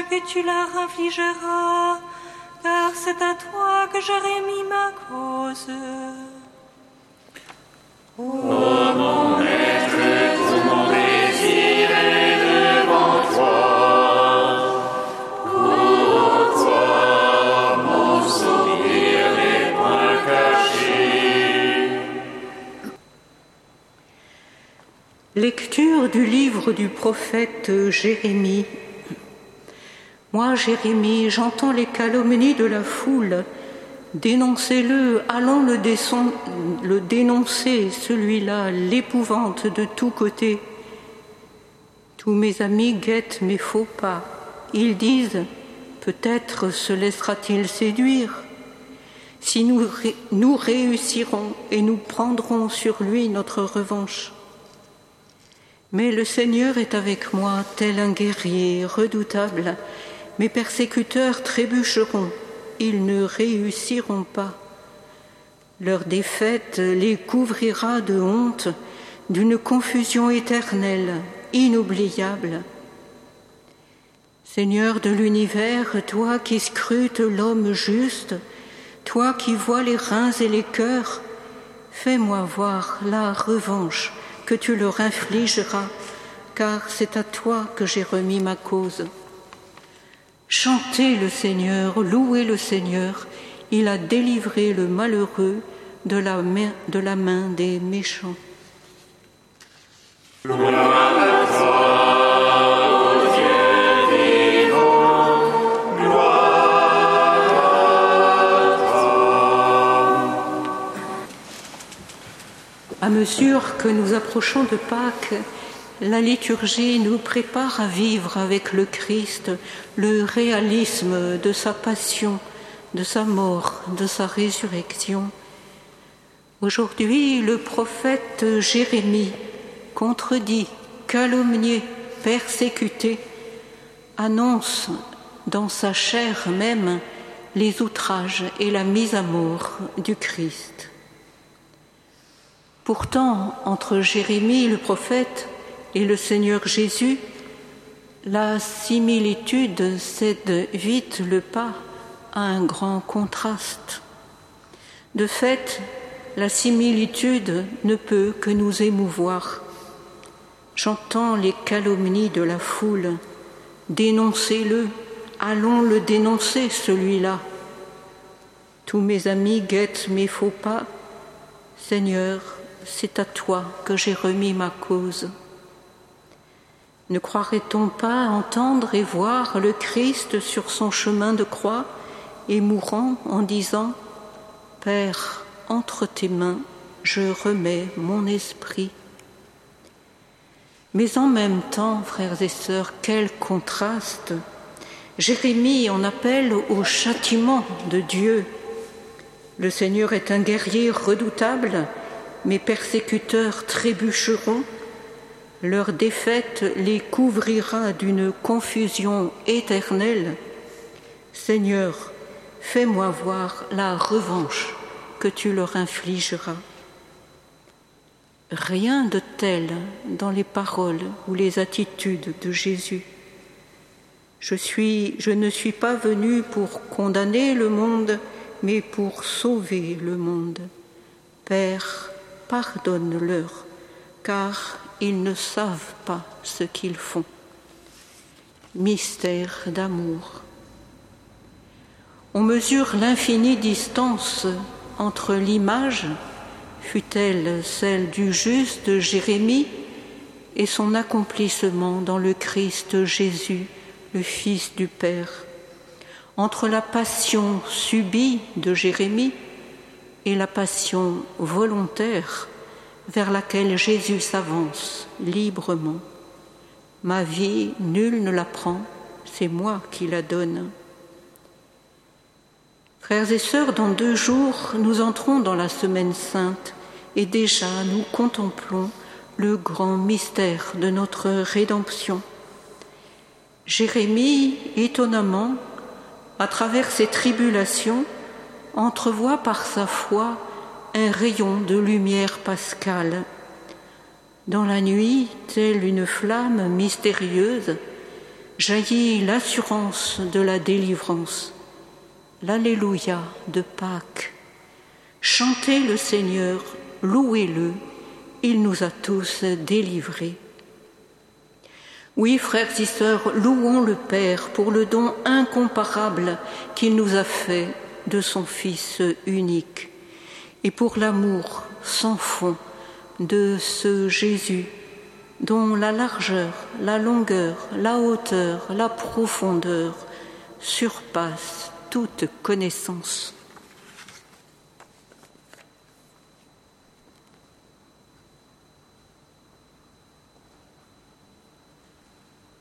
que tu leur infligeras, car c'est à toi que j'aurai mis ma cause. Oh mon maître, tout mon désir est devant toi. Pour toi, mon sourire n'est point caché. Lecture du livre du prophète Jérémie. Moi, Jérémie, j'entends les calomnies de la foule Dénoncez-le, allons le, dénoncer, celui-là, l'épouvante de tous côtés. Tous mes amis guettent mes faux pas. Ils disent, peut-être se laissera-t-il séduire. Si nous réussirons et nous prendrons sur lui notre revanche. Mais le Seigneur est avec moi, tel un guerrier redoutable. Mes persécuteurs trébucheront ils ne réussiront pas. Leur défaite les couvrira de honte, d'une confusion éternelle, inoubliable. Seigneur de l'univers, toi qui scrutes l'homme juste, toi qui vois les reins et les cœurs, fais-moi voir la revanche que tu leur infligeras, car c'est à toi que j'ai remis ma cause. Chantez le Seigneur, louez le Seigneur, il a délivré le malheureux de la main, des méchants. À mesure que nous approchons de Pâques, la liturgie nous prépare à vivre avec le Christ le réalisme de sa passion, de sa mort, de sa résurrection. Aujourd'hui, le prophète Jérémie, contredit, calomnié, persécuté, annonce dans sa chair même les outrages et la mise à mort du Christ. Pourtant, entre Jérémie le prophète et le Seigneur Jésus, la similitude cède vite le pas à un grand contraste. De fait, la similitude ne peut que nous émouvoir. J'entends les calomnies de la foule. Dénoncez-le, allons le dénoncer, celui-là. Tous mes amis guettent mes faux pas. Seigneur, c'est à toi que j'ai remis ma cause. Ne croirait-on pas entendre et voir le Christ sur son chemin de croix et mourant en disant Père, entre tes mains, je remets mon esprit. Mais en même temps, frères et sœurs, quel contraste Jérémie en appelle au châtiment de Dieu. Le Seigneur est un guerrier redoutable, mes persécuteurs trébucheront leur défaite les couvrira d'une confusion éternelle. Seigneur, fais-moi voir la revanche que tu leur infligeras. Rien de tel dans les paroles ou les attitudes de Jésus. Je, ne suis pas venu pour condamner le monde, mais pour sauver le monde. Père, pardonne-leur, car ils ne savent pas ce qu'ils font. Mystère d'amour. On mesure l'infinie distance entre l'image, fut-elle celle du juste Jérémie, et son accomplissement dans le Christ Jésus, le Fils du Père, entre la passion subie de Jérémie et la passion volontaire vers laquelle Jésus s'avance librement. Ma vie, nul ne la prend, c'est moi qui la donne. Frères et sœurs, dans deux jours, nous entrons dans la semaine sainte et déjà nous contemplons le grand mystère de notre rédemption. Jérémie, étonnamment, à travers ses tribulations, entrevoit par sa foi un rayon de lumière pascale. Dans la nuit, telle une flamme mystérieuse, jaillit l'assurance de la délivrance, l'Alléluia de Pâques. Chantez le Seigneur, louez-le, il nous a tous délivrés. Oui, frères et sœurs, louons le Père pour le don incomparable qu'il nous a fait de son Fils unique et pour l'amour sans fond de ce Jésus dont la largeur, la longueur, la hauteur, la profondeur surpassent toute connaissance.